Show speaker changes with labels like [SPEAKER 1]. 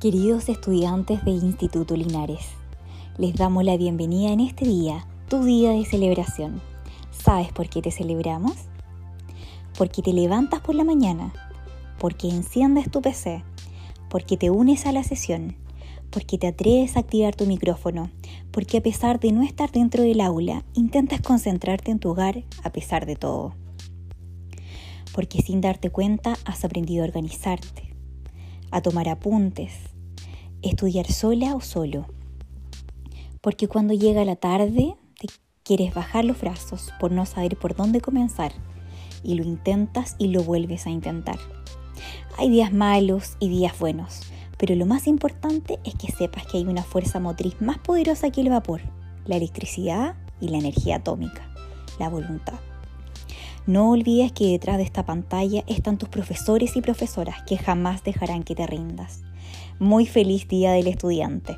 [SPEAKER 1] Queridos estudiantes de Instituto Linares, les damos la bienvenida en este día, tu día de celebración. ¿Sabes por qué te celebramos? Porque te levantas por la mañana, porque enciendes tu PC, porque te unes a la sesión, porque te atreves a activar tu micrófono, porque a pesar de no estar dentro del aula, intentas concentrarte en tu hogar a pesar de todo. Porque sin darte cuenta has aprendido a organizarte, a tomar apuntes, estudiar sola o solo. Porque cuando llega la tarde te quieres bajar los brazos por no saber por dónde comenzar y lo intentas y lo vuelves a intentar. Hay días malos y días buenos, pero lo más importante es que sepas que hay una fuerza motriz más poderosa que el vapor, la electricidad y la energía atómica, la voluntad. No olvides que detrás de esta pantalla están tus profesores y profesoras que jamás dejarán que te rindas. Muy feliz día del estudiante.